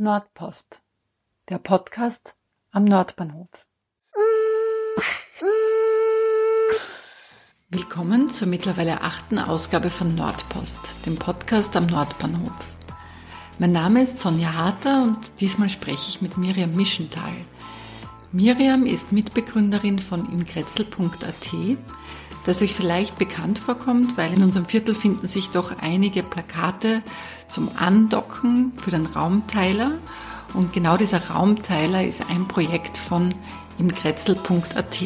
Nordpost, der Podcast am Nordbahnhof. Willkommen zur mittlerweile achten Ausgabe von Nordpost, dem Podcast am Nordbahnhof. Mein Name ist Sonja Harter und diesmal spreche ich mit Miriam Mischenthal. Miriam ist Mitbegründerin von imgrätzl.at, das euch vielleicht bekannt vorkommt, weil in unserem Viertel finden sich doch einige Plakate zum Andocken für den Raumteiler. Und genau dieser Raumteiler ist ein Projekt von imgrätzl.at.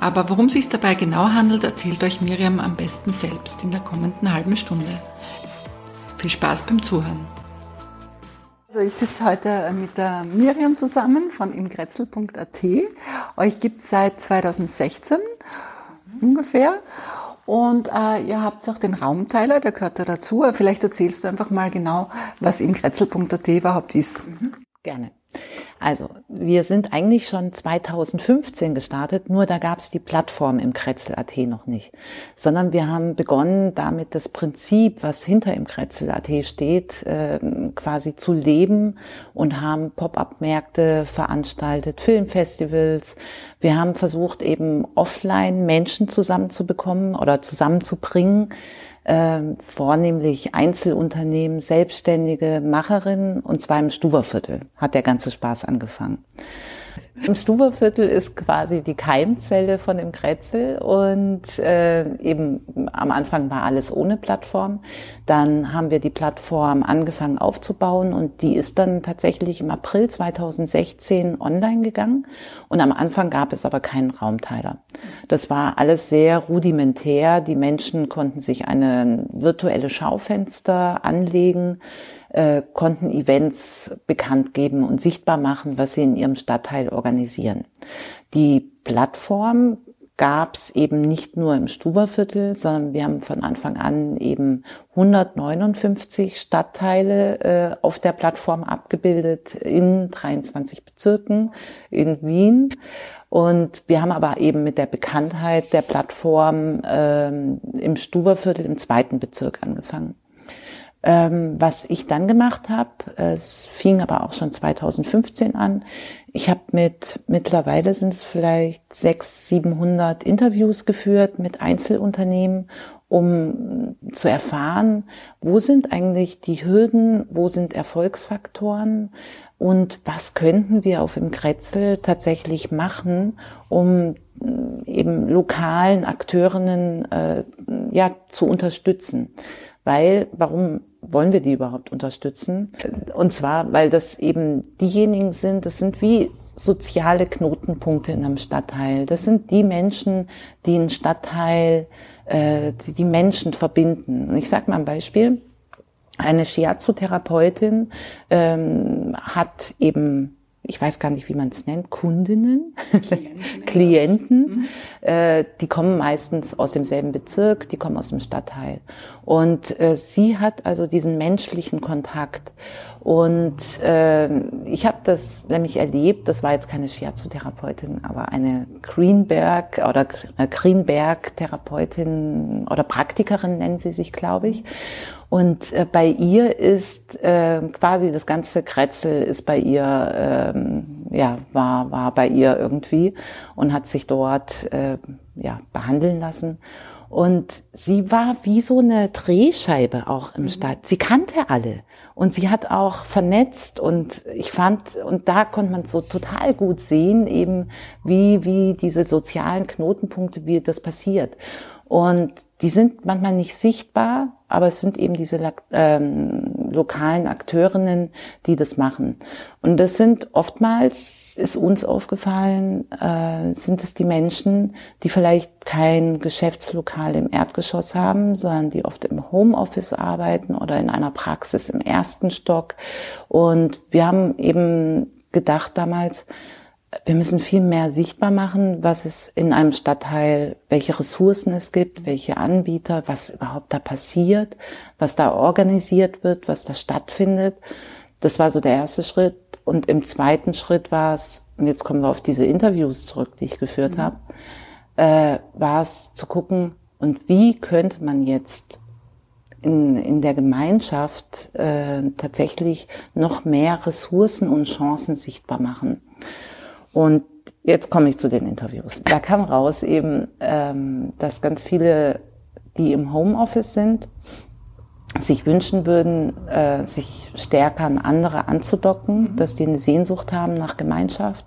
Aber worum es sich dabei genau handelt, erzählt euch Miriam am besten selbst in der kommenden halben Stunde. Viel Spaß beim Zuhören. Also ich sitze heute mit der Miriam zusammen von imgrätzl.at. Euch gibt es seit 2016 ungefähr. Und äh, ihr habt auch den Raumteiler, der gehört da dazu. Vielleicht erzählst du einfach mal genau, was imgrätzl.at überhaupt ist. Mhm. Gerne. Also, wir sind eigentlich schon 2015 gestartet, nur da gab es die Plattform im Kretzel.at noch nicht. Sondern wir haben begonnen, damit das Prinzip, was hinter im Kretzel.at steht, äh, quasi zu leben und haben Pop-up-Märkte veranstaltet, Filmfestivals. Wir haben versucht, eben offline Menschen zusammenzubekommen oder zusammenzubringen, äh, vornehmlich Einzelunternehmen, selbstständige Macherinnen und zwar im Stuberviertel hat der ganze Spaß angefangen. Im Stuberviertel ist quasi die Keimzelle von dem Kretzel und äh, eben am Anfang war alles ohne Plattform. Dann haben wir die Plattform angefangen aufzubauen und die ist dann tatsächlich im April 2016 online gegangen. Und am Anfang gab es aber keinen Raumteiler. Das war alles sehr rudimentär. Die Menschen konnten sich eine virtuelle Schaufenster anlegen äh, konnten Events bekannt geben und sichtbar machen, was sie in ihrem Stadtteil organisieren. Die Plattform gab es eben nicht nur im Stuberviertel, sondern wir haben von Anfang an eben 159 Stadtteile äh, auf der Plattform abgebildet in 23 Bezirken in Wien. Und wir haben aber eben mit der Bekanntheit der Plattform ähm, im Stuberviertel im zweiten Bezirk angefangen. Ähm, was ich dann gemacht habe, es fing aber auch schon 2015 an. Ich habe mit, mittlerweile sind es vielleicht 600, 700 Interviews geführt mit Einzelunternehmen, um zu erfahren, wo sind eigentlich die Hürden, wo sind Erfolgsfaktoren und was könnten wir auf dem Kretzel tatsächlich machen, um eben lokalen Akteurinnen äh, ja zu unterstützen. Weil, warum wollen wir die überhaupt unterstützen? Und zwar, weil das eben diejenigen sind, das sind wie soziale Knotenpunkte in einem Stadtteil. Das sind die Menschen, die einen Stadtteil, äh, die, die Menschen verbinden. Und ich sage mal ein Beispiel. Eine Shiatsu-Therapeutin ähm, hat eben ich weiß gar nicht, wie man es nennt, Kundinnen, Klienten, Klienten mhm. äh, die kommen meistens aus demselben Bezirk, die kommen aus dem Stadtteil. Und äh, sie hat also diesen menschlichen Kontakt. Und äh, ich habe das nämlich erlebt, das war jetzt keine Shiatsu-Therapeutin, aber eine Greenberg oder äh, Greenberg-Therapeutin oder Praktikerin nennen sie sich, glaube ich. Und äh, bei ihr ist äh, quasi das ganze Kretzel ist bei ihr, ähm, ja, war, war bei ihr irgendwie und hat sich dort äh, ja, behandeln lassen. Und sie war wie so eine Drehscheibe auch im mhm. Stadt. Sie kannte alle. Und sie hat auch vernetzt und ich fand, und da konnte man so total gut sehen, eben wie, wie diese sozialen Knotenpunkte, wie das passiert. Und die sind manchmal nicht sichtbar, aber es sind eben diese ähm, lokalen Akteurinnen, die das machen. Und das sind oftmals, ist uns aufgefallen, äh, sind es die Menschen, die vielleicht kein Geschäftslokal im Erdgeschoss haben, sondern die oft im Homeoffice arbeiten oder in einer Praxis im ersten Stock. Und wir haben eben gedacht damals, wir müssen viel mehr sichtbar machen, was es in einem Stadtteil, welche Ressourcen es gibt, welche Anbieter, was überhaupt da passiert, was da organisiert wird, was da stattfindet. Das war so der erste Schritt. Und im zweiten Schritt war es, und jetzt kommen wir auf diese Interviews zurück, die ich geführt mhm. habe, äh, war es zu gucken, und wie könnte man jetzt in, in der Gemeinschaft äh, tatsächlich noch mehr Ressourcen und Chancen sichtbar machen. Und jetzt komme ich zu den Interviews. Da kam raus eben, ähm, dass ganz viele, die im Homeoffice sind, sich wünschen würden, äh, sich stärker an andere anzudocken, mhm. dass die eine Sehnsucht haben nach Gemeinschaft,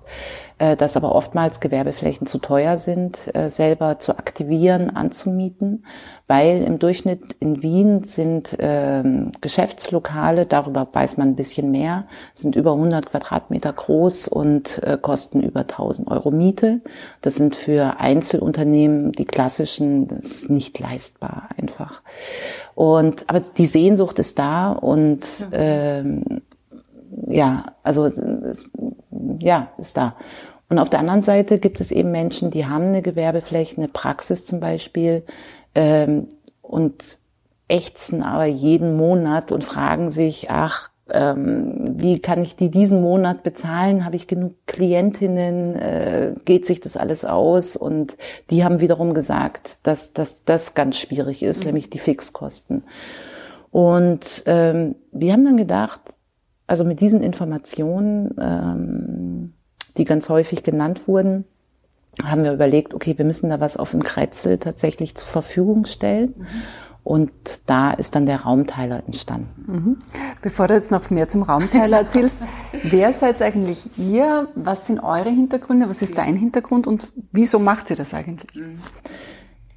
dass aber oftmals Gewerbeflächen zu teuer sind, äh, selber zu aktivieren, anzumieten, weil im Durchschnitt in Wien sind äh, Geschäftslokale, darüber weiß man ein bisschen mehr, sind über 100 Quadratmeter groß und äh, kosten über 1000 Euro Miete. Das sind für Einzelunternehmen die klassischen, das ist nicht leistbar einfach. Und aber die Sehnsucht ist da und ähm, ja, also ja, ist da. Und auf der anderen Seite gibt es eben Menschen, die haben eine Gewerbefläche, eine Praxis zum Beispiel ähm, und ächzen aber jeden Monat und fragen sich, ach, ähm, wie kann ich die diesen Monat bezahlen? Habe ich genug Klientinnen? Äh, geht sich das alles aus? Und die haben wiederum gesagt, dass, dass das ganz schwierig ist, mhm. nämlich die Fixkosten. Und ähm, wir haben dann gedacht, also mit diesen Informationen, ähm, die ganz häufig genannt wurden, haben wir überlegt, okay, wir müssen da was auf dem Kretzel tatsächlich zur Verfügung stellen. Mhm. Und da ist dann der Raumteiler entstanden. Mhm. Bevor du jetzt noch mehr zum Raumteiler erzählst, wer seid eigentlich ihr? Was sind eure Hintergründe? Was ist dein Hintergrund und wieso macht ihr das eigentlich?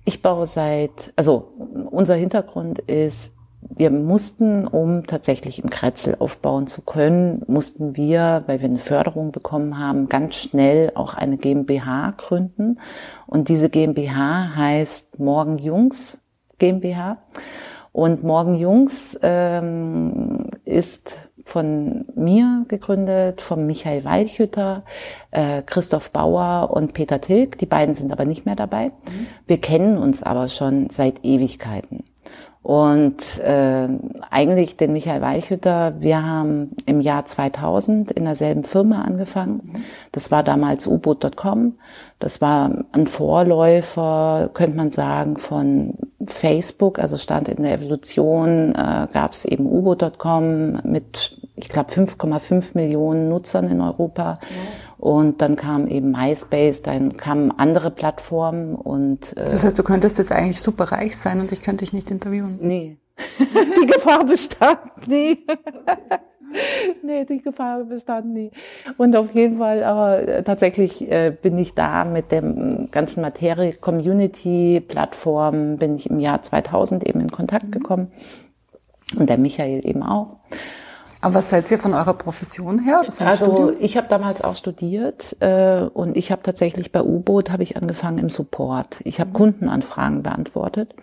Ich baue seit, also unser Hintergrund ist, wir mussten, um tatsächlich im Kretzel aufbauen zu können, mussten wir, weil wir eine Förderung bekommen haben, ganz schnell auch eine GmbH gründen. Und diese GmbH heißt Morgen Jungs GmbH. Und Morgen Jungs ähm, ist von mir gegründet, von Michael Weilchütter, äh, Christoph Bauer und Peter Tilg. Die beiden sind aber nicht mehr dabei. Mhm. Wir kennen uns aber schon seit Ewigkeiten. Und äh, eigentlich den Michael Weichhütter, wir haben im Jahr 2000 in derselben Firma angefangen. Das war damals U-Boot.com. Das war ein Vorläufer, könnte man sagen, von Facebook. Also stand in der Evolution, äh, gab es eben U-Boot.com mit, ich glaube, 5,5 Millionen Nutzern in Europa. Ja. Und dann kam eben MySpace, dann kamen andere Plattformen und äh, Das heißt, du könntest jetzt eigentlich super reich sein und ich könnte dich nicht interviewen. Nee. die Gefahr bestand nie. nee, die Gefahr bestand nie. Und auf jeden Fall, aber äh, tatsächlich äh, bin ich da mit dem ganzen Materie Community Plattform, bin ich im Jahr 2000 eben in Kontakt mhm. gekommen. Und der Michael eben auch. Aber was seid ihr von eurer Profession her? also Studium? ich habe damals auch studiert äh, und ich habe tatsächlich bei U-Boot habe ich angefangen im Support. Ich habe mhm. Kundenanfragen beantwortet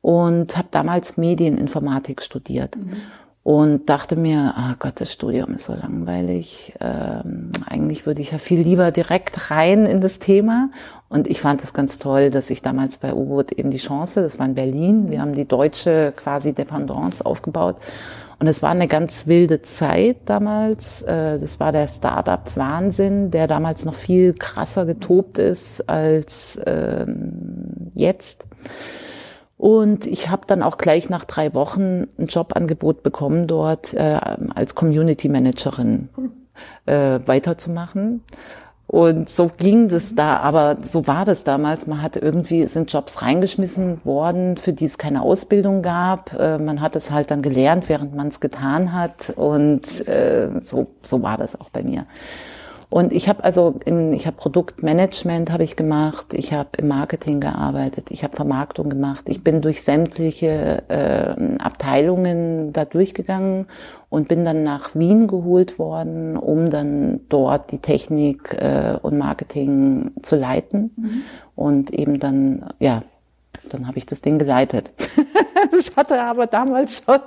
und habe damals Medieninformatik studiert. Mhm. Und dachte mir, ah oh Gott, das Studium ist so langweilig. Ähm, eigentlich würde ich ja viel lieber direkt rein in das Thema. Und ich fand es ganz toll, dass ich damals bei U-Boot eben die Chance, das war in Berlin, wir haben die deutsche quasi Dependance aufgebaut und es war eine ganz wilde Zeit damals. Äh, das war der Startup-Wahnsinn, der damals noch viel krasser getobt ist als ähm, jetzt. Und ich habe dann auch gleich nach drei Wochen ein Jobangebot bekommen, dort äh, als Community Managerin äh, weiterzumachen. Und so ging das da, aber so war das damals. Man hat irgendwie, sind Jobs reingeschmissen worden, für die es keine Ausbildung gab. Äh, man hat es halt dann gelernt, während man es getan hat. Und äh, so, so war das auch bei mir. Und ich habe also, in, ich habe Produktmanagement habe ich gemacht, ich habe im Marketing gearbeitet, ich habe Vermarktung gemacht, ich bin durch sämtliche äh, Abteilungen da durchgegangen und bin dann nach Wien geholt worden, um dann dort die Technik äh, und Marketing zu leiten mhm. und eben dann, ja, dann habe ich das Ding geleitet. das hatte aber damals schon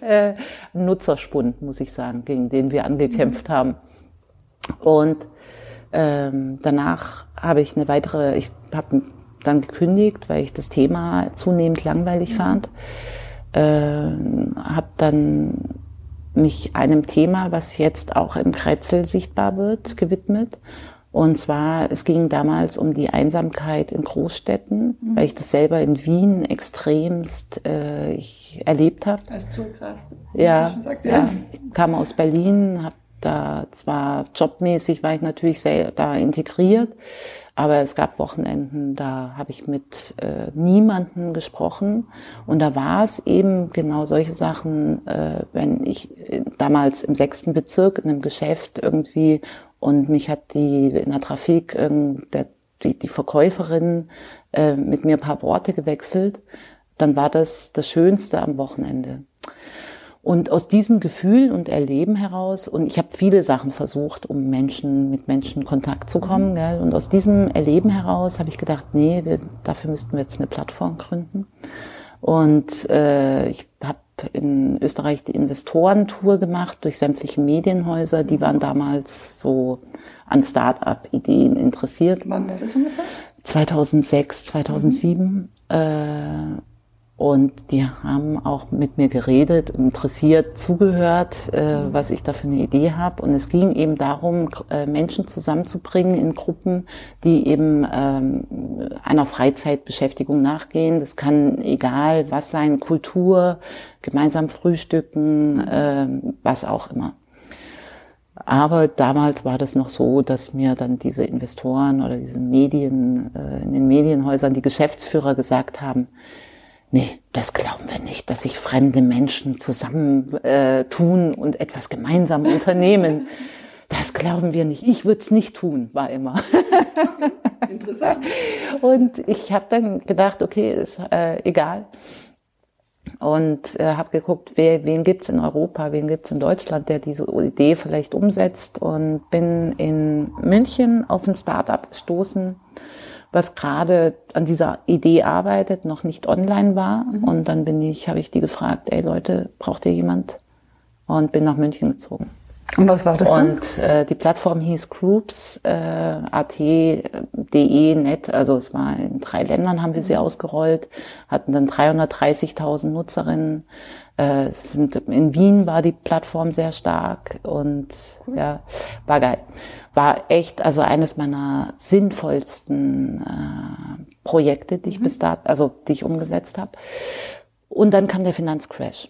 äh, einen Nutzerspund, muss ich sagen, gegen den wir angekämpft mhm. haben. Und ähm, danach habe ich eine weitere, ich habe dann gekündigt, weil ich das Thema zunehmend langweilig mhm. fand. Äh, habe dann mich einem Thema, was jetzt auch im Kretzel sichtbar wird, gewidmet. Und zwar, es ging damals um die Einsamkeit in Großstädten, mhm. weil ich das selber in Wien extremst äh, ich erlebt habe. Das ist krass. Ja, sagt, ja. ja, ich kam aus Berlin, habe da zwar jobmäßig war ich natürlich sehr da integriert, aber es gab Wochenenden, da habe ich mit äh, niemanden gesprochen. Und da war es eben genau solche Sachen, äh, wenn ich äh, damals im sechsten Bezirk in einem Geschäft irgendwie und mich hat die in der Trafik äh, der, die, die Verkäuferin äh, mit mir ein paar Worte gewechselt, dann war das das Schönste am Wochenende. Und aus diesem Gefühl und Erleben heraus, und ich habe viele Sachen versucht, um Menschen, mit Menschen in Kontakt zu kommen, mhm. gell, und aus diesem Erleben heraus habe ich gedacht, nee, wir, dafür müssten wir jetzt eine Plattform gründen. Und äh, ich habe in Österreich die Investorentour gemacht durch sämtliche Medienhäuser. Die waren damals so an Start-up-Ideen interessiert. Wann war das ungefähr? 2006, 2007. Mhm. Äh, und die haben auch mit mir geredet, interessiert, zugehört, äh, was ich da für eine Idee habe. Und es ging eben darum, äh, Menschen zusammenzubringen in Gruppen, die eben ähm, einer Freizeitbeschäftigung nachgehen. Das kann egal was sein, Kultur, gemeinsam frühstücken, äh, was auch immer. Aber damals war das noch so, dass mir dann diese Investoren oder diese Medien, äh, in den Medienhäusern, die Geschäftsführer gesagt haben, nee, das glauben wir nicht, dass sich fremde Menschen zusammen äh, tun und etwas gemeinsam unternehmen. Das glauben wir nicht. Ich würde es nicht tun, war immer. Interessant. Und ich habe dann gedacht, okay, ist äh, egal. Und äh, habe geguckt, wer, wen gibt's in Europa, wen gibt's in Deutschland, der diese Idee vielleicht umsetzt. Und bin in München auf ein Startup gestoßen, was gerade an dieser Idee arbeitet, noch nicht online war. Mhm. Und dann bin ich, habe ich die gefragt, ey Leute, braucht ihr jemand? Und bin nach München gezogen. Und was war das dann? Und äh, die Plattform hieß Groups, äh, at.de, net, also es war in drei Ländern haben wir sie mhm. ausgerollt, hatten dann 330.000 Nutzerinnen. Äh, sind, in Wien war die Plattform sehr stark und cool. ja, war geil war echt also eines meiner sinnvollsten äh, Projekte, die ich mhm. bis dato, also die ich umgesetzt habe. Und dann kam der Finanzcrash.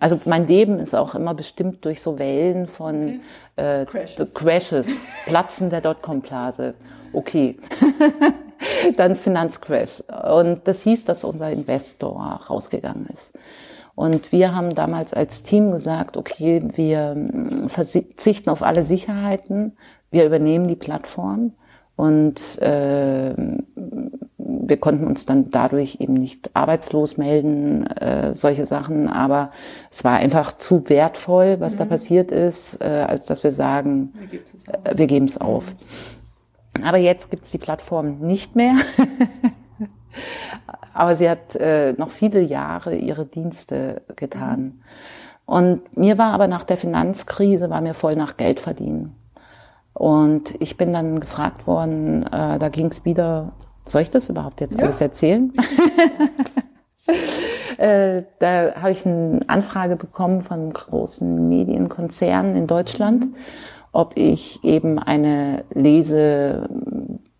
Also mein Leben ist auch immer bestimmt durch so Wellen von okay. äh, Crashes. Crashes, Platzen der Dotcom-Blase. Okay. dann Finanzcrash. Und das hieß, dass unser Investor rausgegangen ist. Und wir haben damals als Team gesagt, okay, wir hm, verzichten auf alle Sicherheiten, wir übernehmen die Plattform und äh, wir konnten uns dann dadurch eben nicht arbeitslos melden, äh, solche Sachen, aber es war einfach zu wertvoll, was mhm. da passiert ist, äh, als dass wir sagen, wir geben es auf. Mhm. Aber jetzt gibt es die Plattform nicht mehr. Aber sie hat äh, noch viele Jahre ihre Dienste getan. Mhm. Und mir war aber nach der Finanzkrise, war mir voll nach Geld verdienen. Und ich bin dann gefragt worden, äh, da ging es wieder, soll ich das überhaupt jetzt ja. alles erzählen? äh, da habe ich eine Anfrage bekommen von großen Medienkonzernen in Deutschland, mhm. ob ich eben eine Lese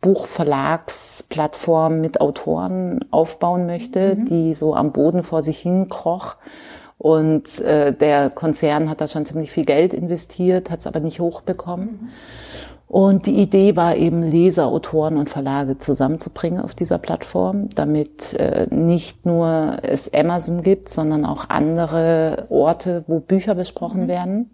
Buchverlagsplattform mit Autoren aufbauen möchte, mhm. die so am Boden vor sich hin kroch. Und äh, der Konzern hat da schon ziemlich viel Geld investiert, hat es aber nicht hochbekommen. Mhm. Und die Idee war eben, Leser, Autoren und Verlage zusammenzubringen auf dieser Plattform, damit äh, nicht nur es Amazon gibt, sondern auch andere Orte, wo Bücher besprochen mhm. werden.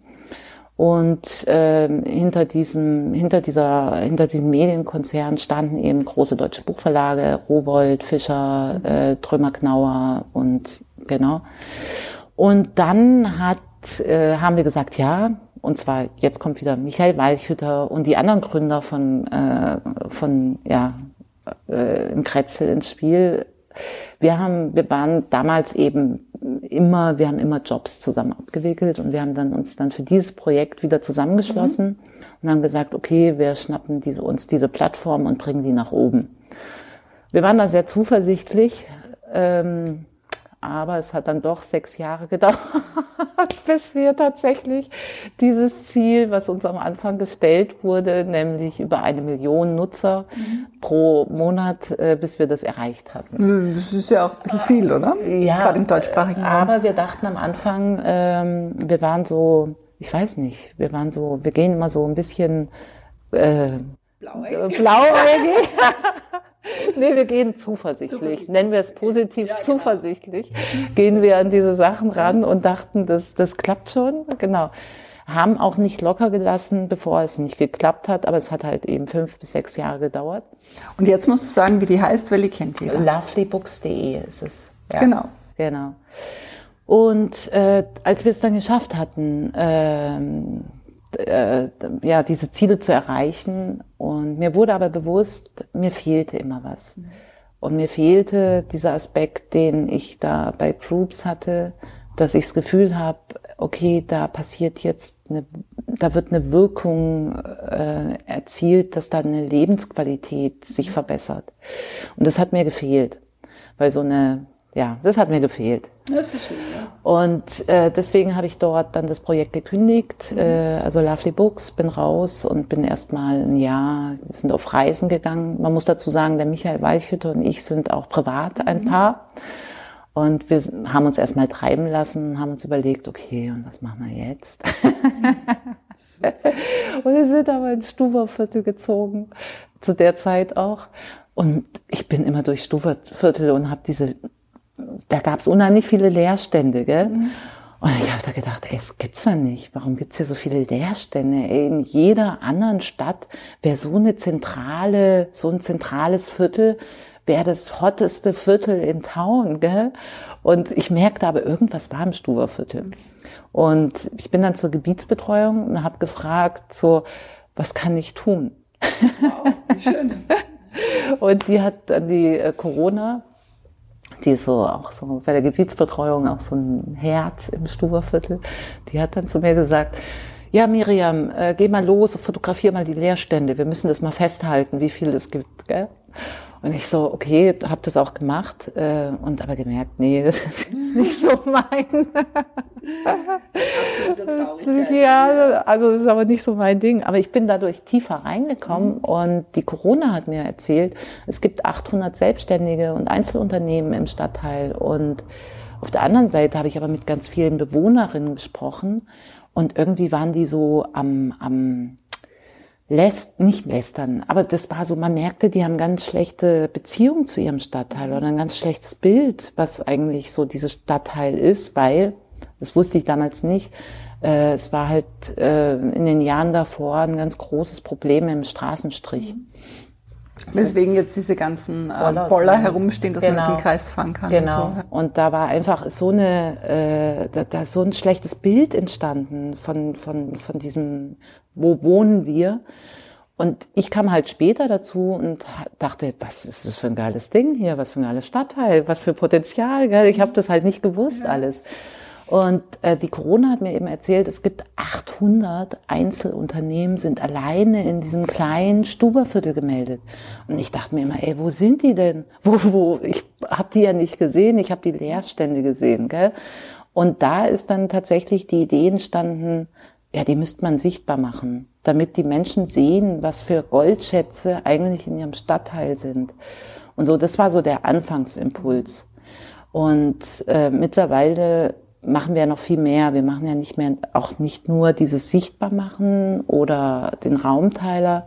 Und äh, hinter diesem, hinter dieser, hinter diesem Medienkonzern standen eben große deutsche Buchverlage, Rowold, Fischer, äh, Trömer Knauer und genau. Und dann hat, äh, haben wir gesagt, ja, und zwar jetzt kommt wieder Michael Weichhütter und die anderen Gründer von, äh, von ja, äh, im Kretzel ins Spiel. Wir haben, wir waren damals eben immer, wir haben immer Jobs zusammen abgewickelt und wir haben dann uns dann für dieses Projekt wieder zusammengeschlossen mhm. und haben gesagt, okay, wir schnappen diese, uns diese Plattform und bringen die nach oben. Wir waren da sehr zuversichtlich, ähm, aber es hat dann doch sechs Jahre gedauert, bis wir tatsächlich dieses Ziel, was uns am Anfang gestellt wurde, nämlich über eine Million Nutzer mhm. pro Monat, äh, bis wir das erreicht hatten. Das ist ja auch ein bisschen viel, oder? Ja. Gerade im deutschsprachigen Raum. Aber wir dachten am Anfang, ähm, wir waren so, ich weiß nicht, wir waren so, wir gehen immer so ein bisschen äh, blauäugig. blauäugig. nee, wir gehen zuversichtlich. Nennen wir es positiv ja, genau. zuversichtlich. Gehen wir an diese Sachen ran und dachten, das, das klappt schon. Genau. Haben auch nicht locker gelassen, bevor es nicht geklappt hat, aber es hat halt eben fünf bis sechs Jahre gedauert. Und jetzt musst du sagen, wie die heißt, weil die kennt jeder. Lovelybooks.de ist es. Ja. Genau. Genau. Und äh, als wir es dann geschafft hatten, ähm, äh, ja, diese Ziele zu erreichen. Und mir wurde aber bewusst, mir fehlte immer was. Und mir fehlte dieser Aspekt, den ich da bei Groups hatte, dass ich das Gefühl habe, okay, da passiert jetzt eine, da wird eine Wirkung äh, erzielt, dass da eine Lebensqualität sich verbessert. Und das hat mir gefehlt, weil so eine ja, das hat mir gefehlt. Das verstehe ich. Und äh, deswegen habe ich dort dann das Projekt gekündigt, mhm. äh, also Lovely Books, bin raus und bin erstmal ein Jahr, wir sind auf Reisen gegangen. Man muss dazu sagen, der Michael Weichhütte und ich sind auch privat ein mhm. Paar. Und wir haben uns erstmal treiben lassen, haben uns überlegt, okay, und was machen wir jetzt? und wir sind aber ins Stuberviertel gezogen, zu der Zeit auch. Und ich bin immer durch Stuberviertel und habe diese da gab es unheimlich viele Leerstände, gell? Mhm. Und ich habe da gedacht, ey, das gibt's ja nicht. Warum gibt's hier so viele Leerstände? Ey, in jeder anderen Stadt wäre so eine zentrale, so ein zentrales Viertel, wäre das hotteste Viertel in Town, gell? Und ich merkte aber, irgendwas war im Stuberviertel. Und ich bin dann zur Gebietsbetreuung und habe gefragt, so, was kann ich tun? Wow, wie schön. und die hat dann die äh, Corona die so auch so bei der Gebietsbetreuung auch so ein Herz im Stuberviertel, die hat dann zu mir gesagt, ja Miriam, äh, geh mal los, fotografier mal die Leerstände, wir müssen das mal festhalten, wie viel es gibt. Gell? Und ich so, okay, habe das auch gemacht äh, und aber gemerkt, nee, das ist nicht so mein. ja, also das ist aber nicht so mein Ding. Aber ich bin dadurch tiefer reingekommen mhm. und die Corona hat mir erzählt, es gibt 800 Selbstständige und Einzelunternehmen im Stadtteil und auf der anderen Seite habe ich aber mit ganz vielen Bewohnerinnen gesprochen und irgendwie waren die so am, am lässt, nicht lästern, aber das war so, man merkte, die haben ganz schlechte Beziehungen zu ihrem Stadtteil oder ein ganz schlechtes Bild, was eigentlich so dieses Stadtteil ist, weil, das wusste ich damals nicht, äh, es war halt äh, in den Jahren davor ein ganz großes Problem im Straßenstrich. Mhm. Weswegen jetzt diese ganzen äh, Boller herumstehen, dass genau. man mit dem Kreis fahren kann. Genau. Und, so. und da war einfach so eine, äh, da, da ist so ein schlechtes Bild entstanden von, von, von diesem, wo wohnen wir? Und ich kam halt später dazu und dachte, was ist das für ein geiles Ding hier, was für ein geiles Stadtteil, was für Potenzial. Gell? Ich habe das halt nicht gewusst ja. alles. Und äh, die Corona hat mir eben erzählt, es gibt 800 Einzelunternehmen, sind alleine in diesem kleinen Stuberviertel gemeldet. Und ich dachte mir immer, ey, wo sind die denn? Wo, wo? Ich habe die ja nicht gesehen, ich habe die Leerstände gesehen. Gell? Und da ist dann tatsächlich die Idee entstanden, ja, die müsste man sichtbar machen, damit die Menschen sehen, was für Goldschätze eigentlich in ihrem Stadtteil sind. Und so, das war so der Anfangsimpuls. Und äh, mittlerweile machen wir noch viel mehr. Wir machen ja nicht mehr, auch nicht nur dieses Sichtbarmachen oder den Raumteiler,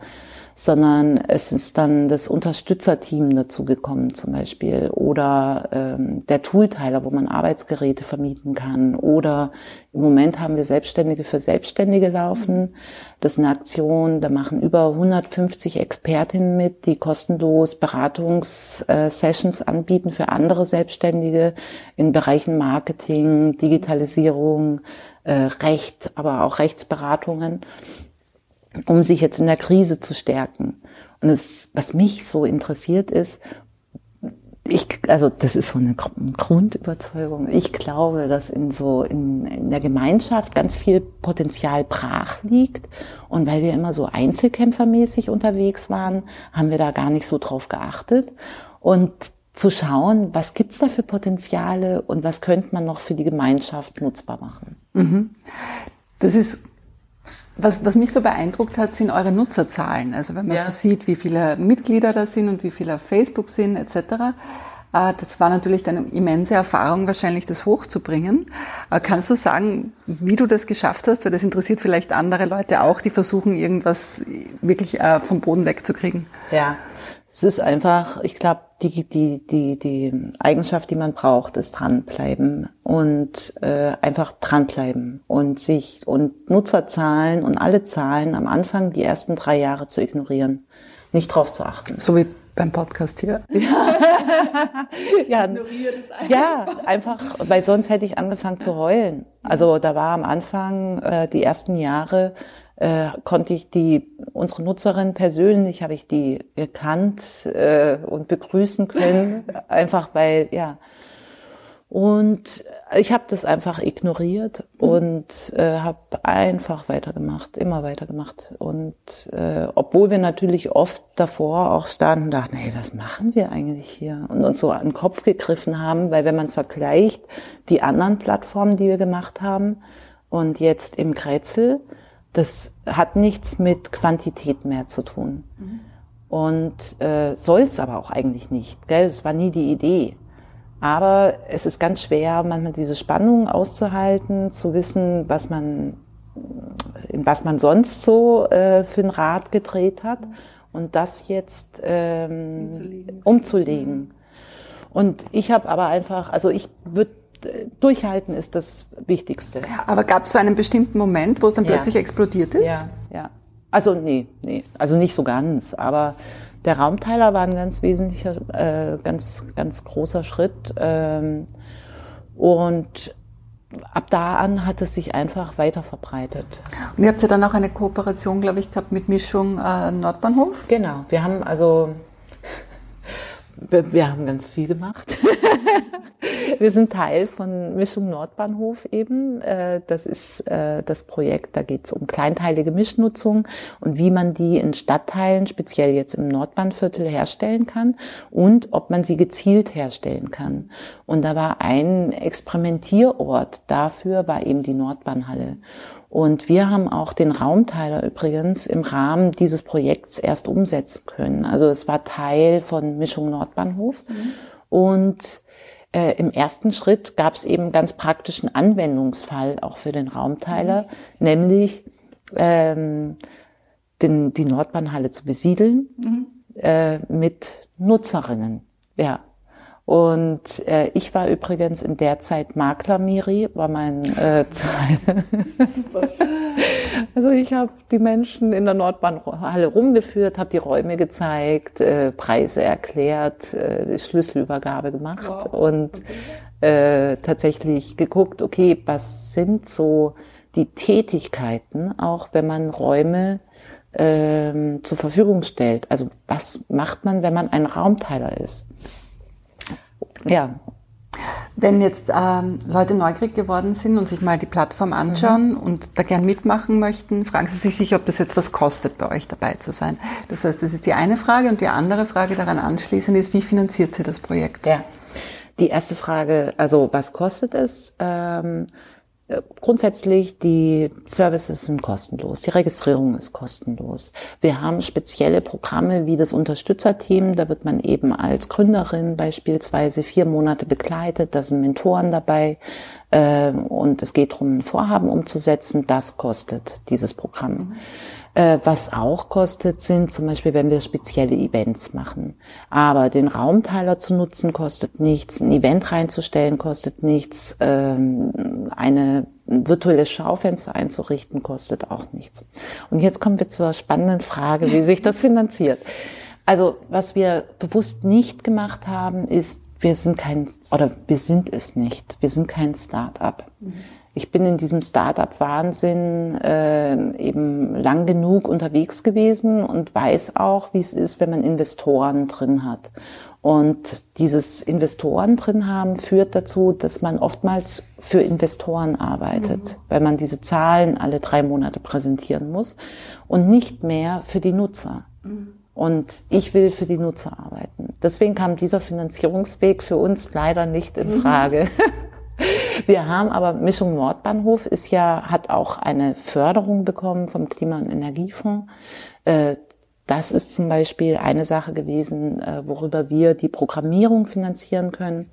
sondern es ist dann das Unterstützerteam dazu gekommen zum Beispiel oder ähm, der Toolteiler, wo man Arbeitsgeräte vermieten kann oder im Moment haben wir Selbstständige für Selbstständige laufen. Das ist eine Aktion, da machen über 150 Expertinnen mit, die kostenlos Beratungssessions anbieten für andere Selbstständige in Bereichen Marketing, Digitalisierung, äh, Recht, aber auch Rechtsberatungen um sich jetzt in der Krise zu stärken. Und es, was mich so interessiert ist, ich, also das ist so eine Grundüberzeugung. Ich glaube, dass in so in, in der Gemeinschaft ganz viel Potenzial brach liegt. Und weil wir immer so einzelkämpfermäßig unterwegs waren, haben wir da gar nicht so drauf geachtet. Und zu schauen, was gibt's da für Potenziale und was könnte man noch für die Gemeinschaft nutzbar machen. Mhm. Das ist was, was mich so beeindruckt hat, sind eure Nutzerzahlen. Also wenn man ja. so sieht, wie viele Mitglieder da sind und wie viele auf Facebook sind etc. Äh, das war natürlich eine immense Erfahrung, wahrscheinlich das hochzubringen. Äh, kannst du sagen, wie du das geschafft hast? Weil das interessiert vielleicht andere Leute auch, die versuchen, irgendwas wirklich äh, vom Boden wegzukriegen. Ja, es ist einfach, ich glaube, die, die, die, die Eigenschaft, die man braucht, ist dranbleiben und äh, einfach dranbleiben und sich und Nutzerzahlen und alle Zahlen am Anfang die ersten drei Jahre zu ignorieren, nicht drauf zu achten. So wie beim Podcast hier. Ja, ja, ja, einfach, weil sonst hätte ich angefangen zu heulen. Also da war am Anfang äh, die ersten Jahre äh, konnte ich die unsere Nutzerin persönlich habe ich die gekannt äh, und begrüßen können, einfach weil ja und ich habe das einfach ignoriert mhm. und äh, habe einfach weitergemacht, immer weitergemacht. Und äh, obwohl wir natürlich oft davor auch standen, dachten, hey, was machen wir eigentlich hier? Und uns so an den Kopf gegriffen haben, weil wenn man vergleicht die anderen Plattformen, die wir gemacht haben und jetzt im Kretzel, das hat nichts mit Quantität mehr zu tun. Mhm. Und äh, soll es aber auch eigentlich nicht. Gell? Das war nie die Idee. Aber es ist ganz schwer, manchmal diese Spannung auszuhalten, zu wissen, was man, in was man sonst so äh, für ein Rad gedreht hat und das jetzt ähm, umzulegen. umzulegen. Und ich habe aber einfach, also ich würde Durchhalten ist das Wichtigste. Aber gab es so einen bestimmten Moment, wo es dann ja. plötzlich explodiert ist? Ja, ja. Also nee, nee, also nicht so ganz, aber der Raumteiler war ein ganz wesentlicher, äh, ganz, ganz großer Schritt. Ähm, und ab da an hat es sich einfach weiter verbreitet. Und ihr habt ja dann auch eine Kooperation, glaube ich, gehabt mit Mischung äh, Nordbahnhof? Genau, wir haben also wir, haben ganz viel gemacht. wir sind Teil von Mischung Nordbahnhof eben. Äh, das ist äh, das Projekt, da geht es um kleinteilige Mischnutzung und wie man die in Stadtteilen, speziell jetzt im Nordbahnviertel, herstellen kann und ob man sie gezielt herstellen kann. Und da war ein Experimentierort dafür, war eben die Nordbahnhalle. Und wir haben auch den Raumteiler übrigens im Rahmen dieses Projekts erst umsetzen können. Also es war Teil von Mischung Nordbahnhof. Mhm. Und äh, im ersten Schritt gab es eben ganz praktischen Anwendungsfall auch für den Raumteiler, mhm. nämlich ähm, den, die Nordbahnhalle zu besiedeln mhm. äh, mit Nutzerinnen. Ja, und äh, ich war übrigens in der Zeit Makler Miri, war mein äh, Super. Also ich habe die Menschen in der Nordbahnhalle rumgeführt, habe die Räume gezeigt, äh, Preise erklärt, äh, Schlüsselübergabe gemacht wow. und äh, tatsächlich geguckt, okay, was sind so die Tätigkeiten, auch wenn man Räume ähm, zur Verfügung stellt. Also was macht man, wenn man ein Raumteiler ist? Ja. Wenn jetzt ähm, Leute neugierig geworden sind und sich mal die Plattform anschauen mhm. und da gern mitmachen möchten, fragen sie sich sicher, ob das jetzt was kostet, bei euch dabei zu sein. Das heißt, das ist die eine Frage und die andere Frage daran anschließend ist, wie finanziert sie das Projekt? Ja. Die erste Frage, also was kostet es? Ähm, Grundsätzlich, die Services sind kostenlos, die Registrierung ist kostenlos. Wir haben spezielle Programme wie das Unterstützerteam, da wird man eben als Gründerin beispielsweise vier Monate begleitet, da sind Mentoren dabei äh, und es geht darum, ein Vorhaben umzusetzen, das kostet dieses Programm. Mhm. Äh, was auch kostet, sind zum Beispiel, wenn wir spezielle Events machen. Aber den Raumteiler zu nutzen kostet nichts, ein Event reinzustellen kostet nichts, ähm, eine virtuelle Schaufenster einzurichten kostet auch nichts. Und jetzt kommen wir zur spannenden Frage, wie sich das finanziert. Also was wir bewusst nicht gemacht haben, ist, wir sind kein, oder wir sind es nicht, wir sind kein Start-up. Mhm ich bin in diesem Startup-Wahnsinn äh, eben lang genug unterwegs gewesen und weiß auch, wie es ist, wenn man Investoren drin hat. Und dieses Investoren drin haben führt dazu, dass man oftmals für Investoren arbeitet, mhm. weil man diese Zahlen alle drei Monate präsentieren muss und nicht mehr für die Nutzer. Mhm. Und ich will für die Nutzer arbeiten. Deswegen kam dieser Finanzierungsweg für uns leider nicht in mhm. Frage. Mhm. Wir haben aber Mischung Nordbahnhof ist ja, hat auch eine Förderung bekommen vom Klima- und Energiefonds. Äh, das ist zum Beispiel eine Sache gewesen, äh, worüber wir die Programmierung finanzieren können.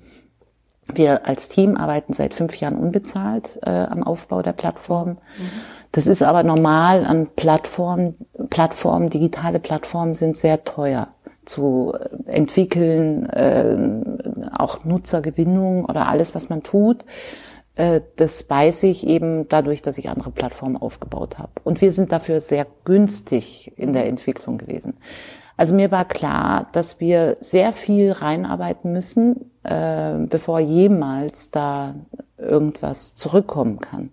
Wir als Team arbeiten seit fünf Jahren unbezahlt äh, am Aufbau der Plattform. Mhm. Das ist aber normal an Plattformen. Plattformen, digitale Plattformen sind sehr teuer zu entwickeln, äh, auch Nutzergewinnung oder alles, was man tut. Äh, das weiß ich eben dadurch, dass ich andere Plattformen aufgebaut habe. Und wir sind dafür sehr günstig in der Entwicklung gewesen. Also mir war klar, dass wir sehr viel reinarbeiten müssen, äh, bevor jemals da irgendwas zurückkommen kann.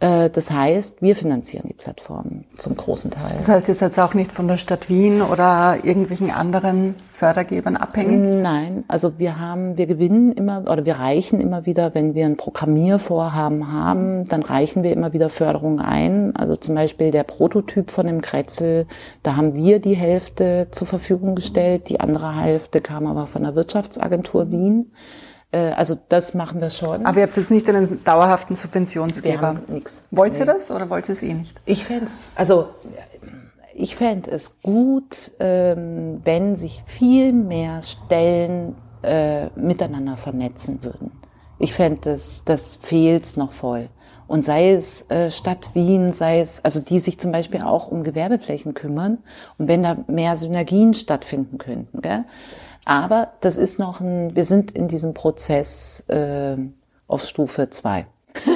Äh, das heißt, wir finanzieren die Plattform zum großen Teil. Das heißt, ihr seid auch nicht von der Stadt Wien oder irgendwelchen anderen Fördergebern abhängig? Nein, also wir haben, wir gewinnen immer oder wir reichen immer wieder, wenn wir ein Programmiervorhaben haben, dann reichen wir immer wieder Förderungen ein. Also zum Beispiel der Prototyp von dem Kretzel, da haben wir die Hälfte zur Verfügung gestellt, die andere Hälfte kam aber von der Wirtschaftsagentur Wien. Äh, also das machen wir schon. Aber ihr habt jetzt nicht einen dauerhaften Subventionsgeber? Nichts. Wollt ihr nee. das oder wollt ihr es eh nicht? Ich fände es, also ich fände es gut, ähm, wenn sich viel mehr Stellen äh, miteinander vernetzen würden. Ich fände, das, das fehlt noch voll. Und sei es äh, Stadt Wien, sei es, also die sich zum Beispiel auch um Gewerbeflächen kümmern und wenn da mehr Synergien stattfinden könnten. Gell? Aber das ist noch ein, wir sind in diesem Prozess äh, auf Stufe zwei.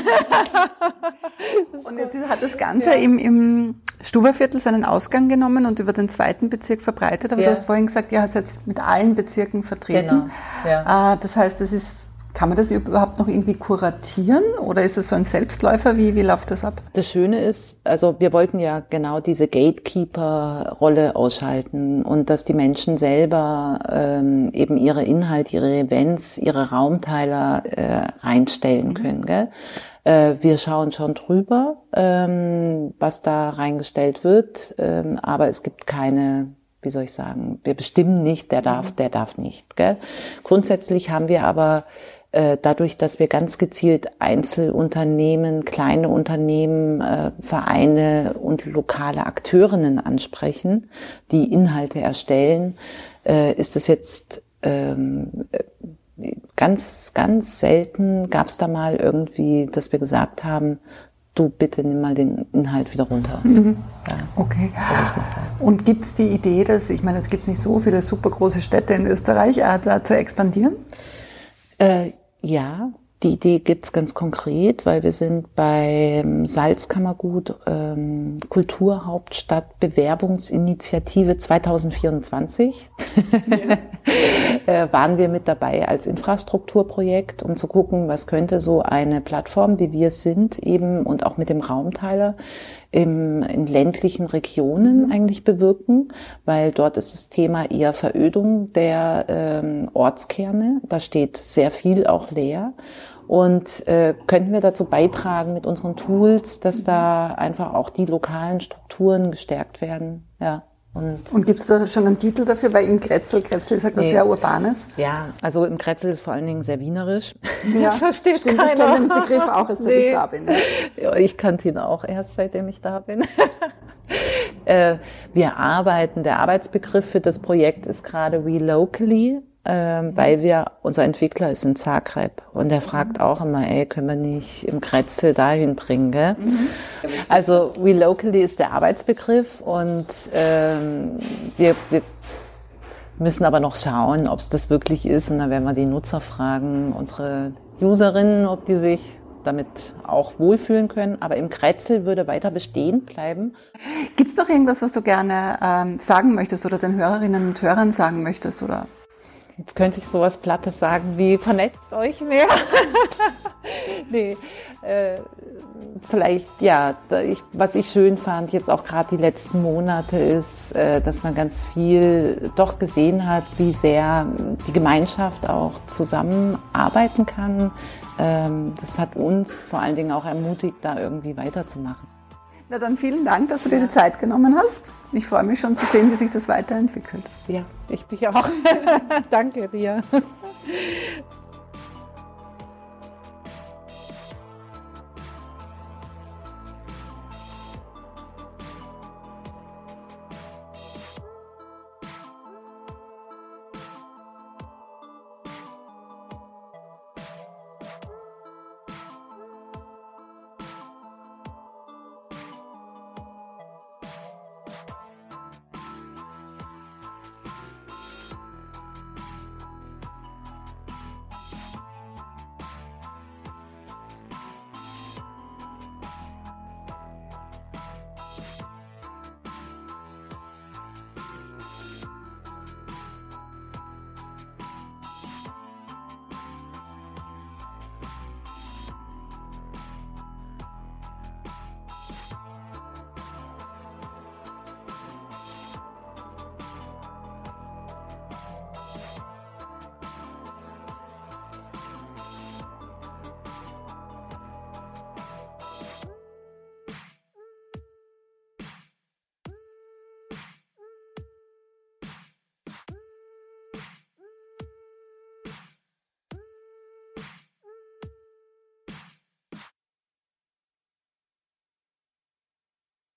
und jetzt hat das Ganze ja. im, im Stuberviertel seinen Ausgang genommen und über den zweiten Bezirk verbreitet. Aber ja. du hast vorhin gesagt, ihr hast jetzt mit allen Bezirken vertreten. Genau. Ja. Äh, das heißt, das ist kann man das überhaupt noch irgendwie kuratieren oder ist es so ein Selbstläufer? Wie, wie läuft das ab? Das Schöne ist, also wir wollten ja genau diese Gatekeeper-Rolle ausschalten und dass die Menschen selber ähm, eben ihre Inhalte, ihre Events, ihre Raumteiler äh, reinstellen mhm. können. Gell? Äh, wir schauen schon drüber, ähm, was da reingestellt wird, ähm, aber es gibt keine wie soll ich sagen, wir bestimmen nicht, der darf, mhm. der darf nicht. Gell? Grundsätzlich haben wir aber dadurch, dass wir ganz gezielt Einzelunternehmen, kleine Unternehmen, äh, Vereine und lokale Akteurinnen ansprechen, die Inhalte erstellen, äh, ist es jetzt ähm, ganz, ganz selten gab es da mal irgendwie, dass wir gesagt haben, du bitte nimm mal den Inhalt wieder runter. Mhm. Ja, okay. Und gibt es die Idee, dass, ich meine, es gibt nicht so viele super große Städte in Österreich, äh, da zu expandieren? Äh, ja, die Idee gibt's ganz konkret, weil wir sind beim Salzkammergut ähm, Kulturhauptstadt Bewerbungsinitiative 2024. Ja. äh, waren wir mit dabei als Infrastrukturprojekt, um zu gucken, was könnte so eine Plattform, wie wir sind, eben und auch mit dem Raumteiler im, in ländlichen Regionen mhm. eigentlich bewirken, weil dort ist das Thema eher Verödung der ähm, Ortskerne. Da steht sehr viel auch leer. Und äh, könnten wir dazu beitragen mit unseren Tools, dass mhm. da einfach auch die lokalen Strukturen gestärkt werden? Ja. Und, und gibt es da schon einen Titel dafür? Weil im Kretzel, Kretzel ist halt nee. was sehr Urbanes. Ja, also im Kretzel ist vor allen Dingen sehr wienerisch. Ja, das versteht stimmt, keiner. Ich den Begriff auch, als nee. ich da bin. Ne? Ja, ich kannte ihn auch erst, seitdem ich da bin. Äh, wir arbeiten, der Arbeitsbegriff für das Projekt ist gerade Relocally ähm, mhm. Weil wir, unser Entwickler ist in Zagreb und der fragt auch immer, ey, können wir nicht im Kretzel dahin bringen, gell? Mhm. Also relocally ist der Arbeitsbegriff und ähm, wir, wir müssen aber noch schauen, ob es das wirklich ist und dann werden wir die Nutzer fragen, unsere Userinnen, ob die sich damit auch wohlfühlen können. Aber im Kretzel würde weiter bestehen bleiben. Gibt es doch irgendwas, was du gerne ähm, sagen möchtest oder den Hörerinnen und Hörern sagen möchtest? Oder Jetzt könnte ich sowas Plattes sagen wie vernetzt euch mehr. nee, äh, vielleicht, ja, ich, was ich schön fand, jetzt auch gerade die letzten Monate, ist, äh, dass man ganz viel doch gesehen hat, wie sehr die Gemeinschaft auch zusammenarbeiten kann. Ähm, das hat uns vor allen Dingen auch ermutigt, da irgendwie weiterzumachen. Na dann vielen Dank, dass du dir die Zeit genommen hast. Ich freue mich schon zu sehen, wie sich das weiterentwickelt. Ja, ich mich auch. Danke dir.